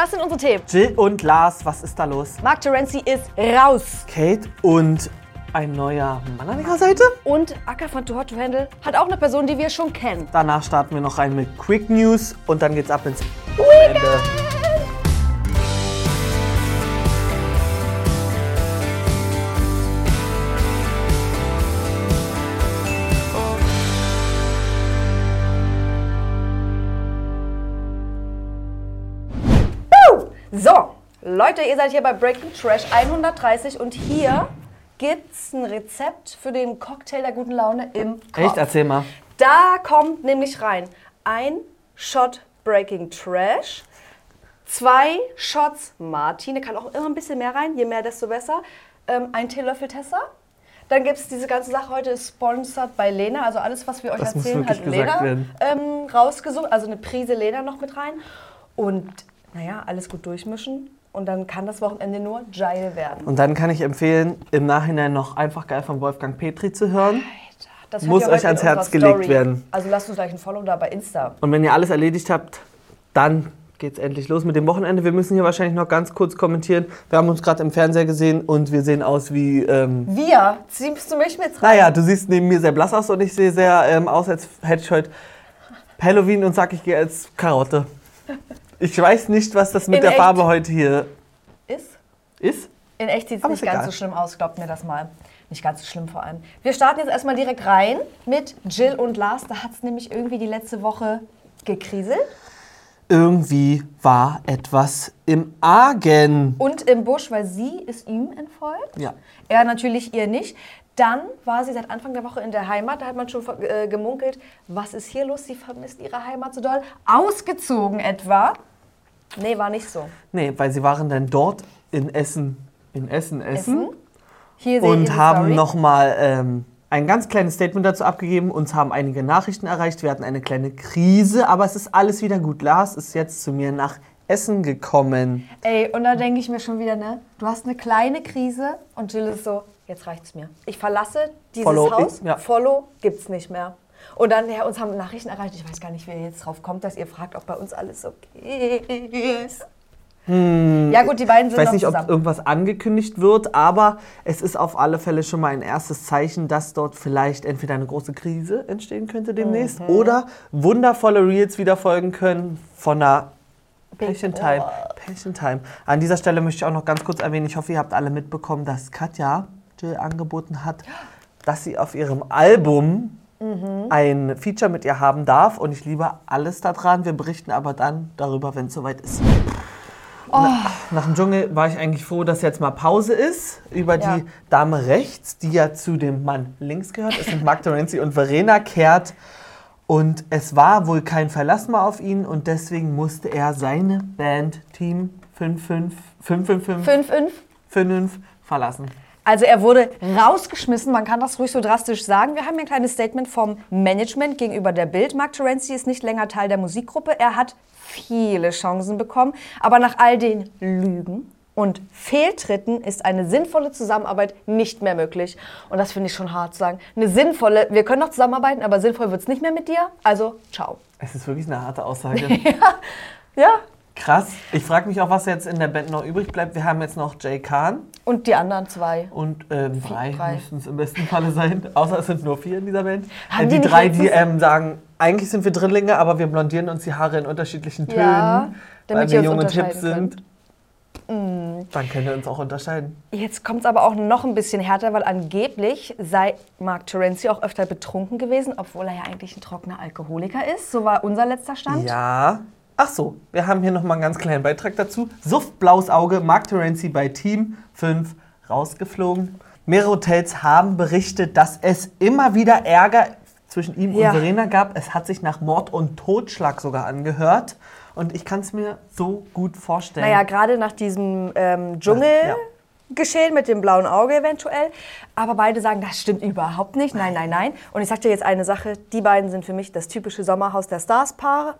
Das sind unsere Themen. Jill und Lars, was ist da los? Mark Terenzi ist raus. Kate und ein neuer Mann an ihrer Seite. Und Acker von Too Hot to Handle hat auch eine Person, die wir schon kennen. Danach starten wir noch rein mit Quick News und dann geht's ab ins Wochenende. So, Leute, ihr seid hier bei Breaking Trash 130 und hier gibt's ein Rezept für den Cocktail der guten Laune im Kopf. Echt? Erzähl mal. Da kommt nämlich rein ein Shot Breaking Trash, zwei Shots Martine, kann auch immer ein bisschen mehr rein, je mehr, desto besser, ähm, ein Teelöffel Tessa. Dann gibt es diese ganze Sache heute sponsored bei Lena. Also alles, was wir euch Das erzählen, hat Lena ähm, rausgesucht. Also eine Prise Lena noch mit rein. Und naja, alles gut durchmischen. Und dann kann das Wochenende nur geil werden. Und dann kann ich empfehlen, im Nachhinein noch einfach geil von Wolfgang Petri zu hören. Das Muss euch ans Herz gelegt Story. werden. Also lasst uns gleich ein Follow da bei Insta. Und wenn ihr alles erledigt habt, dann geht's endlich los mit dem Wochenende. Wir müssen hier wahrscheinlich noch ganz kurz kommentieren. Wir haben uns gerade im Fernseher gesehen und wir sehen aus wie. Ähm, Wir, ziehst du mich mit rein? naja, du siehst neben mir sehr blass aus und ich sehe sehr ähm, aus, als hätte ich heute Halloween und sag, ich gehe als Karotte. Ich weiß nicht, was das mit In der echt? Farbe heute hier Ist? ist. In echt sieht es nicht ganz egal. so schlimm aus, glaubt mir das mal. Nicht ganz so schlimm vor allem. Wir starten jetzt erstmal direkt rein mit Jill und Lars. Da hat es nämlich irgendwie die letzte Woche gekriselt. Irgendwie war etwas im Argen. Und im Busch, weil sie ist ihm entfolgt. Ja. Er natürlich ihr nicht. Dann war sie seit Anfang der Woche in der Heimat. Da hat man schon äh, gemunkelt, was ist hier los? Sie vermisst ihre Heimat so doll. Ausgezogen etwa. Nee, war nicht so. Nee, weil sie waren dann dort in Essen, in Essen, Essen. Hier seht ihr und die haben Story. nochmal ähm, ein ganz kleines Statement dazu abgegeben. Uns haben einige Nachrichten erreicht. Wir hatten eine kleine Krise, aber es ist alles wieder gut. Lars ist jetzt zu mir nach Essen gekommen. Ey, und da denke ich mir schon wieder, ne? Du hast eine kleine Krise und Jill ist so, jetzt reicht's mir. Ich verlasse dieses Follow, Haus. ja. Follow gibt's nicht mehr. Und dann, ja, uns haben Nachrichten erreicht. Ich weiß gar nicht, wie ihr jetzt drauf kommt, dass ihr fragt, ob bei uns alles okay ist. Ja gut, die beiden Ich sind weiß noch nicht, ob zusammen. irgendwas angekündigt wird, aber es ist auf alle Fälle schon mal ein erstes Zeichen, dass dort vielleicht entweder eine große Krise entstehen könnte demnächst Mhm. oder wundervolle Reels wieder folgen können von einer Passion Time. Passion Time. An dieser Stelle möchte ich auch noch ganz kurz erwähnen, ich hoffe, ihr habt alle mitbekommen, dass Katja Jill angeboten hat, dass sie auf ihrem Album Mhm. ein Feature mit ihr haben darf und ich liebe alles daran. Wir berichten aber dann darüber, wenn es soweit ist. Oh. Nach dem Dschungel war ich eigentlich froh, dass jetzt mal Pause ist über Ja. die Dame rechts, die ja zu dem Mann links gehört. Es sind Mark Terenzi und Verena Kehrt. Und es war wohl kein Verlass mehr auf ihn und deswegen musste er seine Band Team 555 5-5. 5 verlassen. Also er wurde rausgeschmissen, man kann das ruhig so drastisch sagen. Wir haben hier ein kleines Statement vom Management gegenüber der Bild. Mark Terenzi ist nicht länger Teil der Musikgruppe. Er hat viele Chancen bekommen, aber nach all den Lügen und Fehltritten ist eine sinnvolle Zusammenarbeit nicht mehr möglich. Und das finde ich schon hart zu sagen. Eine sinnvolle, wir können noch zusammenarbeiten, aber sinnvoll wird es nicht mehr mit dir. Also, ciao. Es ist wirklich eine harte Aussage. Ja, Krass. Ich frage mich auch, was jetzt in der Band noch übrig bleibt. Wir haben jetzt noch Jay Khan und die anderen zwei. und ähm, drei, drei. müssten es im besten Falle sein. Außer es sind nur vier in dieser Band. Äh, die die drei, die ähm, sagen, eigentlich sind wir Drillinge, aber wir blondieren uns die Haare in unterschiedlichen Tönen, Ja, damit weil wir uns jung und hip unterscheiden sind. Dann könnt ihr uns auch unterscheiden. Jetzt kommt es aber auch noch ein bisschen härter, weil angeblich sei Mark Terenzi auch öfter betrunken gewesen, obwohl er ja eigentlich ein trockener Alkoholiker ist. So war unser letzter Stand. Ja. Ach so, wir haben hier nochmal einen ganz kleinen Beitrag dazu. Suff, blaues Auge, Mark Terenzi bei Team 5 rausgeflogen. Mehrere Hotels haben berichtet, dass es immer wieder Ärger zwischen ihm Ja. und Verena gab. Es hat sich nach Mord und Totschlag sogar angehört. Und ich kann es mir so gut vorstellen. Naja, gerade nach diesem ähm, Dschungel. Ja. Geschehen mit dem blauen Auge eventuell. Aber beide sagen, das stimmt überhaupt nicht. Nein, nein, nein. Und ich sag dir jetzt eine Sache: Die beiden sind für mich das typische Sommerhaus der Stars-Paare.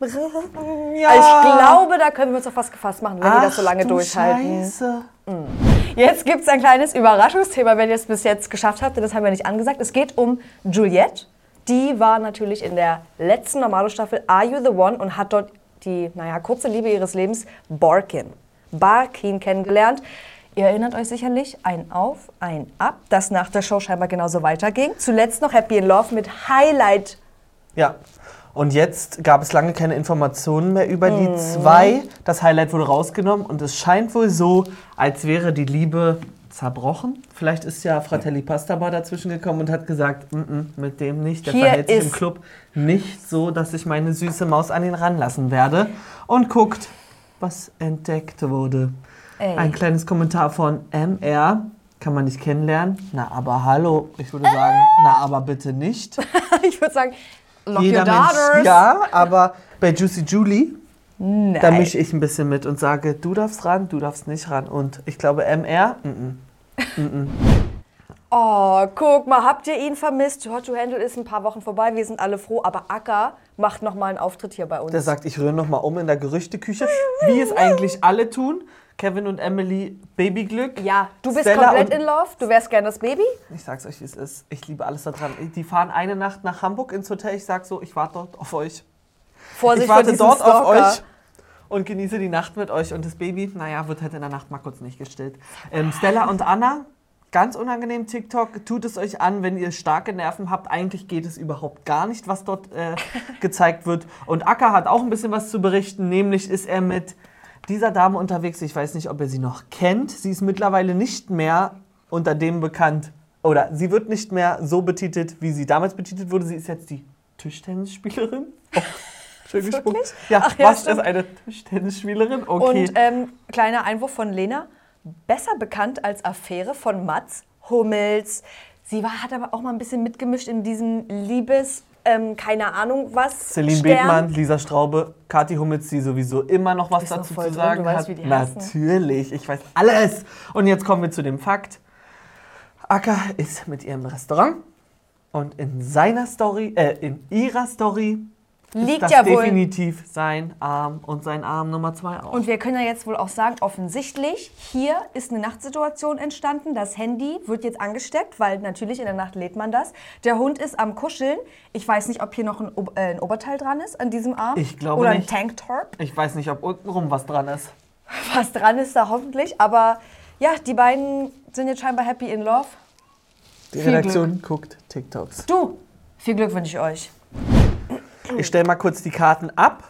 Ja. Ich glaube, da können wir uns auf was gefasst machen, wenn die das so Ach lange du durchhalten. Scheiße. Jetzt gibt es ein kleines Überraschungsthema, wenn ihr es bis jetzt geschafft habt, denn das haben wir nicht angesagt. Es geht um Juliette. Die war natürlich in der letzten Normalo-Staffel Are You the One und hat dort die, naja, kurze Liebe ihres Lebens, Barkin. Barkin kennengelernt. Ihr erinnert euch sicherlich, ein Auf, ein Ab, das nach der Show scheinbar genauso weiterging. Zuletzt noch Happy in Love mit Highlight. Ja. Und jetzt gab es lange keine Informationen mehr über die Mhm. zwei. Das Highlight wurde rausgenommen und es scheint wohl so, als wäre die Liebe zerbrochen. Vielleicht ist ja Fratelli Pasta Bar dazwischen gekommen und hat gesagt, "Mm, mm, mit dem nicht. Der Hier verhält sich im ist- Club nicht so, dass ich meine süße Maus an ihn ranlassen werde. Und guckt, was entdeckt wurde. Ey. Ein kleines Kommentar von MR. Kann man nicht kennenlernen? Na, aber hallo. Ich würde sagen, na, aber bitte nicht. ich würde sagen, lock Jeder Mensch, ja, aber bei Juicy Julie, Nein. da mische ich ein bisschen mit und sage, du darfst ran, du darfst nicht ran. Und ich glaube, MR, mm, mm. Oh, guck mal, habt ihr ihn vermisst? Hot to Handle ist ein paar Wochen vorbei, wir sind alle froh, aber Acker macht noch mal einen Auftritt hier bei uns. der sagt, ich rühre noch mal um in der Gerüchteküche, wie es eigentlich alle tun. Kevin und Emily, Babyglück. ja, du bist Stella komplett in Love, du wärst gern das Baby. Ich sag's euch, wie es ist. Ich liebe alles daran. Die fahren eine Nacht nach Hamburg ins Hotel. Ich sag so, ich warte dort auf euch. Vorsicht ich warte dort auf Stalker. euch und genieße die Nacht mit euch. Und das Baby, naja, wird halt in der Nacht mal kurz nicht gestillt. Ähm, Stella und Anna, ganz unangenehm TikTok. Tut es euch an, wenn ihr starke Nerven habt. Eigentlich geht es überhaupt gar nicht, was dort äh, gezeigt wird. Und Acker hat auch ein bisschen was zu berichten. Nämlich ist er mit dieser Dame unterwegs. Ich weiß nicht, ob ihr sie noch kennt. Sie ist mittlerweile nicht mehr unter dem bekannt. Oder sie wird nicht mehr so betitelt, wie sie damals betitelt wurde. Sie ist jetzt die Tischtennisspielerin. Oh, schön. Wirklich? Ja, Ach ja, was stimmt. ist eine Tischtennisspielerin? Okay. Und ähm, kleiner Einwurf von Lena, besser bekannt als Affäre von Mats Hummels. Sie war, hat aber auch mal ein bisschen mitgemischt in diesem Liebes, ähm, keine Ahnung was. Celine Stern. Bethmann, Lisa Straube, Kathi Hummels, die sowieso immer noch was dazu zu drin, sagen weißt, hat. wie die heißen. Natürlich, ich weiß alles. Und jetzt kommen wir zu dem Fakt. Acker ist mit ihrem Restaurant und in seiner Story, äh, in ihrer Story Liegt ist das ja wohl. definitiv sein Arm und sein Arm Nummer zwei auch. Und wir können ja jetzt wohl auch sagen, offensichtlich, hier ist eine Nachtsituation entstanden. Das Handy wird jetzt angesteckt, weil natürlich in der Nacht lädt man das. Der Hund ist am Kuscheln. Ich weiß nicht, ob hier noch ein, Ob äh, ein Oberteil dran ist an diesem Arm. Ich glaube Oder nicht. ein Tanktop. ich weiß nicht, ob untenrum was dran ist. Was dran ist da hoffentlich. Aber ja, die beiden sind jetzt scheinbar happy in love. Die Viel Redaktion guckt TikToks. Du, viel Glück wünsche ich euch. Ich stelle mal kurz die Karten ab.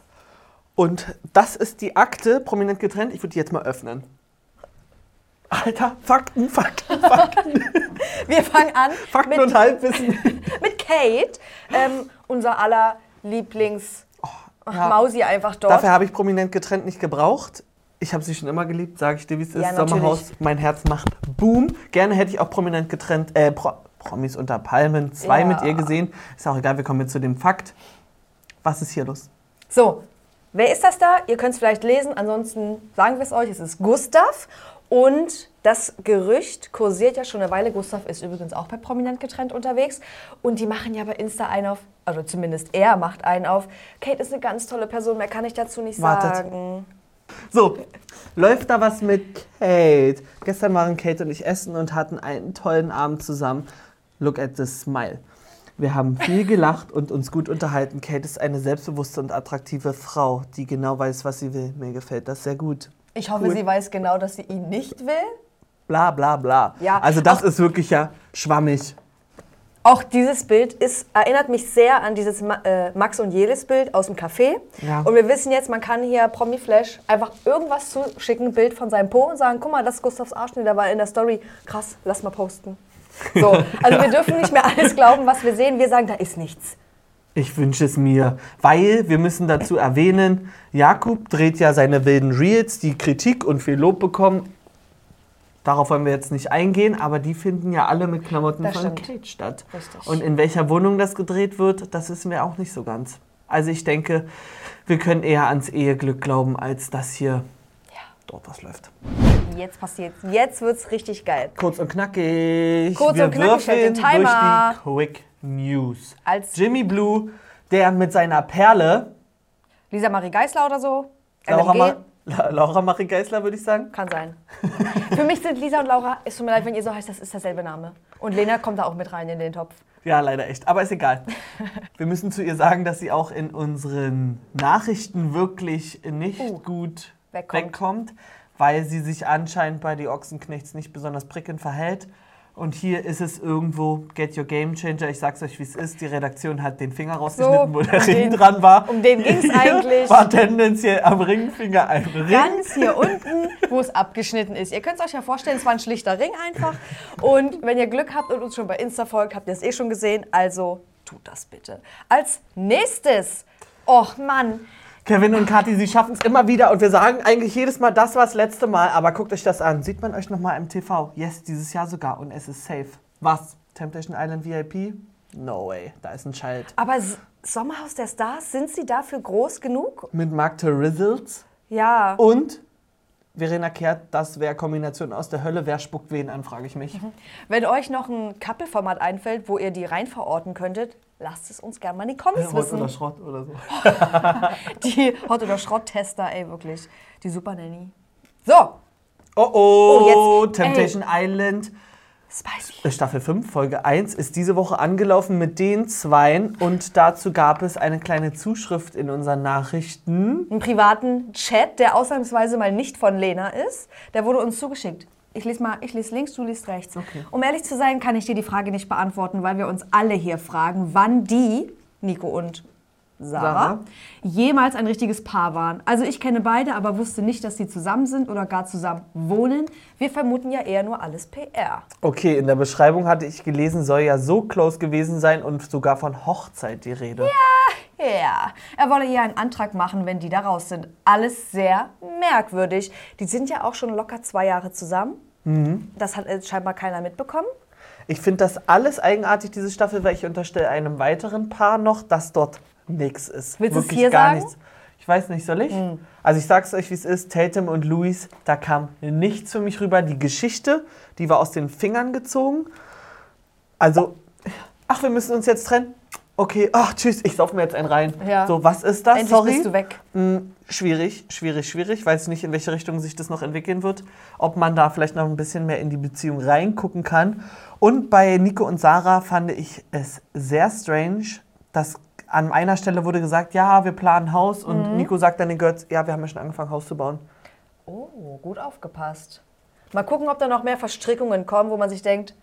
Und das ist die Akte, prominent getrennt. Ich würde die jetzt mal öffnen. Alter, Fakten, Fakten, Fakten, Wir fangen an Fakten mit, und Halbwissen. mit Kate, ähm, unser aller Lieblings ja. Mausi einfach dort. Dafür habe ich prominent getrennt nicht gebraucht. Ich habe sie schon immer geliebt, sage ich dir, wie es ist. Ja. Sommerhaus, mein Herz macht Boom. Gerne hätte ich auch prominent getrennt, äh, Pro Promis unter Palmen, zwei Ja. mit ihr gesehen. Ist auch egal, wir kommen jetzt zu dem Fakt. Was ist hier los? So, wer ist das da? Ihr könnt es vielleicht lesen, ansonsten sagen wir es euch. Es ist Gustav. Und das Gerücht kursiert ja schon eine Weile. Gustav ist übrigens auch bei Prominent getrennt unterwegs. Und die machen ja bei Insta einen auf, also zumindest er macht einen auf. Kate ist eine ganz tolle Person, mehr kann ich dazu nicht Wartet. sagen. So, läuft da was mit Kate? Gestern waren Kate und ich essen und hatten einen tollen Abend zusammen. Look at the smile. Wir haben viel gelacht und uns gut unterhalten. Kate ist eine selbstbewusste und attraktive Frau, die genau weiß, was sie will. Mir gefällt das sehr gut. Ich hoffe, Cool. sie weiß genau, dass sie ihn nicht will. Bla bla bla. Ja, also das auch- ist wirklich ja schwammig. Auch dieses Bild ist, erinnert mich sehr an dieses äh, Max und Jelis Bild aus dem Café. Ja. Und wir wissen jetzt, man kann hier Promi Flash einfach irgendwas zuschicken, Bild von seinem Po und sagen, guck mal, das ist Gustavs Arschnitt, der war in der Story. Krass, lass mal posten. So, also wir dürfen nicht mehr alles glauben, was wir sehen. Wir sagen, da ist nichts. Ich wünsche es mir, weil wir müssen dazu erwähnen, Jakub dreht ja seine wilden Reels, die Kritik und viel Lob bekommen. Darauf wollen wir jetzt nicht eingehen, aber die finden ja alle mit Klamotten Das von stimmt. Kate statt. Richtig. Und in welcher Wohnung das gedreht wird, das wissen wir auch nicht so ganz. Also ich denke, wir können eher ans Eheglück glauben, als dass hier dort was läuft. Jetzt passiert Jetzt wird's richtig geil. Kurz und knackig. Kurz wir und knackig, stellt den würfeln Timer. durch die Quick News. Als Jimmy Blue, der mit seiner Perle Lisa Marie Geisler oder so. Laura. Ma La Laura Marie Geisler, würde ich sagen. Kann sein. Für mich sind Lisa und Laura, es tut mir leid, wenn ihr so heißt, das ist derselbe Name. Und Lena kommt da auch mit rein in den Topf. Ja, leider echt. Aber ist egal. Wir müssen zu ihr sagen, dass sie auch in unseren Nachrichten wirklich nicht Uh, gut wegkommt. wegkommt. weil sie sich anscheinend bei die Ochsenknechts nicht besonders prickelnd verhält. Und hier ist es irgendwo Get Your Game Changer. Ich sag's euch, wie es ist. Die Redaktion hat den Finger rausgeschnitten, wo der um Ring den- dran war. um den ging's eigentlich. War tendenziell am Ringfinger ein Ring. Ganz hier unten, wo es abgeschnitten ist. Ihr könnt es euch ja vorstellen, es war ein schlichter Ring einfach. Und wenn ihr Glück habt und uns schon bei Insta folgt, habt ihr es eh schon gesehen. Also tut das bitte. Als nächstes, och Mann, Kevin und Kathi, sie schaffen es immer wieder und wir sagen eigentlich jedes Mal, das war das letzte Mal, aber guckt euch das an. Sieht man euch nochmal im TV? Yes, dieses Jahr sogar und es ist safe. Was? Temptation Island VIP? No way, da ist ein Child. aber S- Sommerhaus der Stars, sind sie dafür groß genug? Mit Mark Rizzles Ja. und Verena Kehrt, das wäre Kombination aus der Hölle. Wer spuckt wen an, frage ich mich. Wenn euch noch ein Couple-Format einfällt, wo ihr die rein verorten könntet, lasst es uns gerne mal in die Comments wissen. Schrott oder so. Die Hot- oder Schrott-Tester, ey, wirklich. Die Super Nanny. So, Oh oh, Oh, jetzt, Temptation Island. spicy. Staffel 5, Folge 1 ist diese Woche angelaufen mit den Zweien und dazu gab es eine kleine Zuschrift in unseren Nachrichten. Einen privaten Chat, der ausnahmsweise mal nicht von Lena ist. Der wurde uns zugeschickt. Ich lese mal, ich lese links, du liest rechts. Okay. Um ehrlich zu sein, kann ich dir die Frage nicht beantworten, weil wir uns alle hier fragen, wann die, Nico und Sarah, Sarah. jemals ein richtiges Paar waren. Also ich kenne beide, aber wusste nicht, dass sie zusammen sind oder gar zusammen wohnen. Wir vermuten ja eher nur alles PR. Okay, in der Beschreibung hatte ich gelesen, soll ja so close gewesen sein und sogar von Hochzeit die Rede. Ja, er wolle ihr einen Antrag machen, wenn die da raus sind. Alles sehr merkwürdig. Die sind ja auch schon locker zwei Jahre zusammen. Das hat scheinbar keiner mitbekommen. Ich finde das alles eigenartig, diese Staffel, weil ich unterstelle einem weiteren Paar noch, dass dort nichts ist. Willst du es Wirklich hier gar sagen? nichts. Ich weiß nicht, soll ich? Also ich sag's euch, wie es ist. Tatum und Louis, da kam nichts für mich rüber. Die Geschichte, die war aus den Fingern gezogen. Also, ach, wir müssen uns jetzt trennen. Okay, ach, tschüss, ich sauf mir jetzt einen rein. Ja. So, was ist das? Endlich Sorry. bist du weg. Hm, schwierig, schwierig, schwierig. Weiß nicht, in welche Richtung sich das noch entwickeln wird. Ob man da vielleicht noch ein bisschen mehr in die Beziehung reingucken kann. Und bei Nico und Sarah fand ich es sehr strange, dass an einer Stelle wurde gesagt, ja, wir planen Haus. Und Nico sagt dann den Girls, ja, wir haben ja schon angefangen, Haus zu bauen. Oh, gut aufgepasst. Mal gucken, ob da noch mehr Verstrickungen kommen, wo man sich denkt,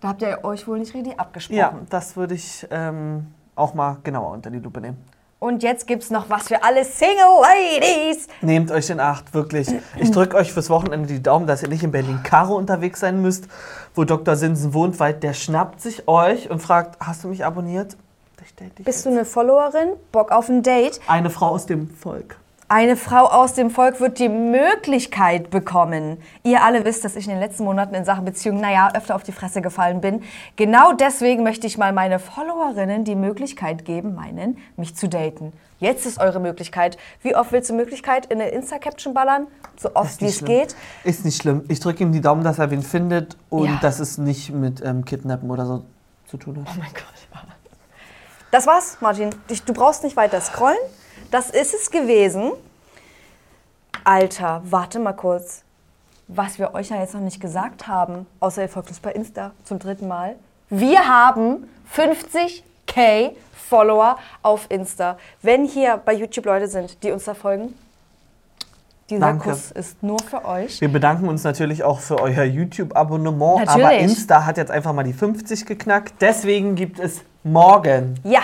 da habt ihr euch wohl nicht richtig abgesprochen. Ja, das würde ich ähm, auch mal genauer unter die Lupe nehmen. Und jetzt gibt's noch was für alle Single Ladies. Nehmt euch in Acht, wirklich. Ich drücke euch fürs Wochenende die Daumen, dass ihr nicht in Berlin-Karo unterwegs sein müsst, wo Dr. Sinsen wohnt, weil der schnappt sich euch und fragt, hast du mich abonniert? Bist jetzt. du eine Followerin? Bock auf ein Date? Eine Frau aus dem Volk. Eine Frau aus dem Volk wird die Möglichkeit bekommen. Ihr alle wisst, dass ich in den letzten Monaten in Sachen Beziehungen, naja, öfter auf die Fresse gefallen bin. Genau deswegen möchte ich mal meine Followerinnen die Möglichkeit geben, meinen, mich zu daten. Jetzt ist eure Möglichkeit. Wie oft willst du Möglichkeit in eine Insta-Caption ballern? So oft wie es geht. Ist nicht schlimm. Ich drücke ihm die Daumen, dass er wen findet und Ja. dass es nicht mit ähm, Kidnappen oder so zu tun hat. Oh mein Gott. Das war's, Martin. Du brauchst nicht weiter scrollen. Das ist es gewesen. Alter, warte mal kurz. Was wir euch ja jetzt noch nicht gesagt haben, außer ihr folgt uns bei Insta zum dritten Mal. Wir haben 50k Follower auf Insta. Wenn hier bei YouTube Leute sind, die uns da folgen, dieser Danke. Kuss ist nur für euch. Wir bedanken uns natürlich auch für euer YouTube-Abonnement, aber. Insta hat jetzt einfach mal die 50 geknackt. Deswegen gibt es morgen Ja,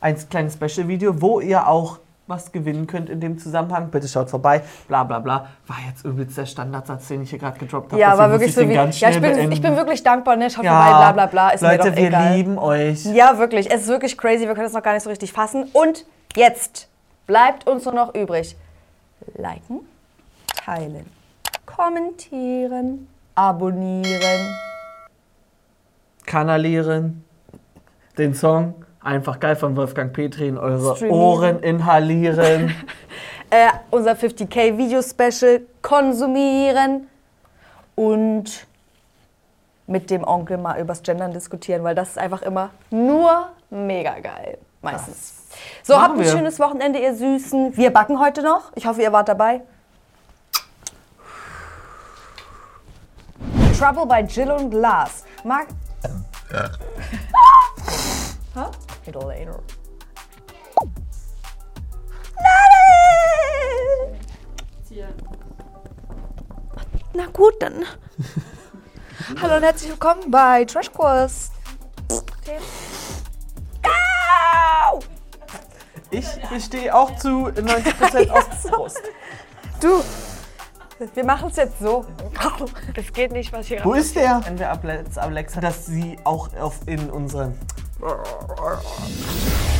ein kleines Special-Video, wo ihr auch was gewinnen könnt in dem Zusammenhang. Bitte schaut vorbei, bla bla bla. War jetzt übelst der Standardsatz, den ich hier gerade gedroppt habe. ja, Deswegen war wirklich ich so wie. Ja, ich bin, ich bin wirklich dankbar, ne? Schaut ja, vorbei, bla bla bla. Ist Leute, mir doch wir egal. lieben euch. Ja, wirklich. Es ist wirklich crazy. Wir können es noch gar nicht so richtig fassen. Und jetzt bleibt uns nur noch übrig. Liken, teilen, kommentieren, abonnieren. Kanalieren, den Song einfach geil von Wolfgang Petri in eure Streamen. Ohren inhalieren. äh, unser 50k Video-Special konsumieren und mit dem Onkel mal übers Gendern diskutieren, weil das ist einfach immer nur mega geil. Meistens. Das so, habt ein wir. schönes Wochenende, ihr Süßen. Wir backen heute noch. Ich hoffe, ihr wart dabei. Trouble by Jill und Lars. Marc. Mag. Hä? Idolator. Na gut, dann. Hallo und herzlich willkommen bei Trash Kurs. Au! Ich bestehe auch zu 90% aus Brust. Du, wir machen es jetzt so. Das geht nicht, was hier Wo ist der? Wenn wir Alexa, dass sie auch auf in unseren 啊啊啊啊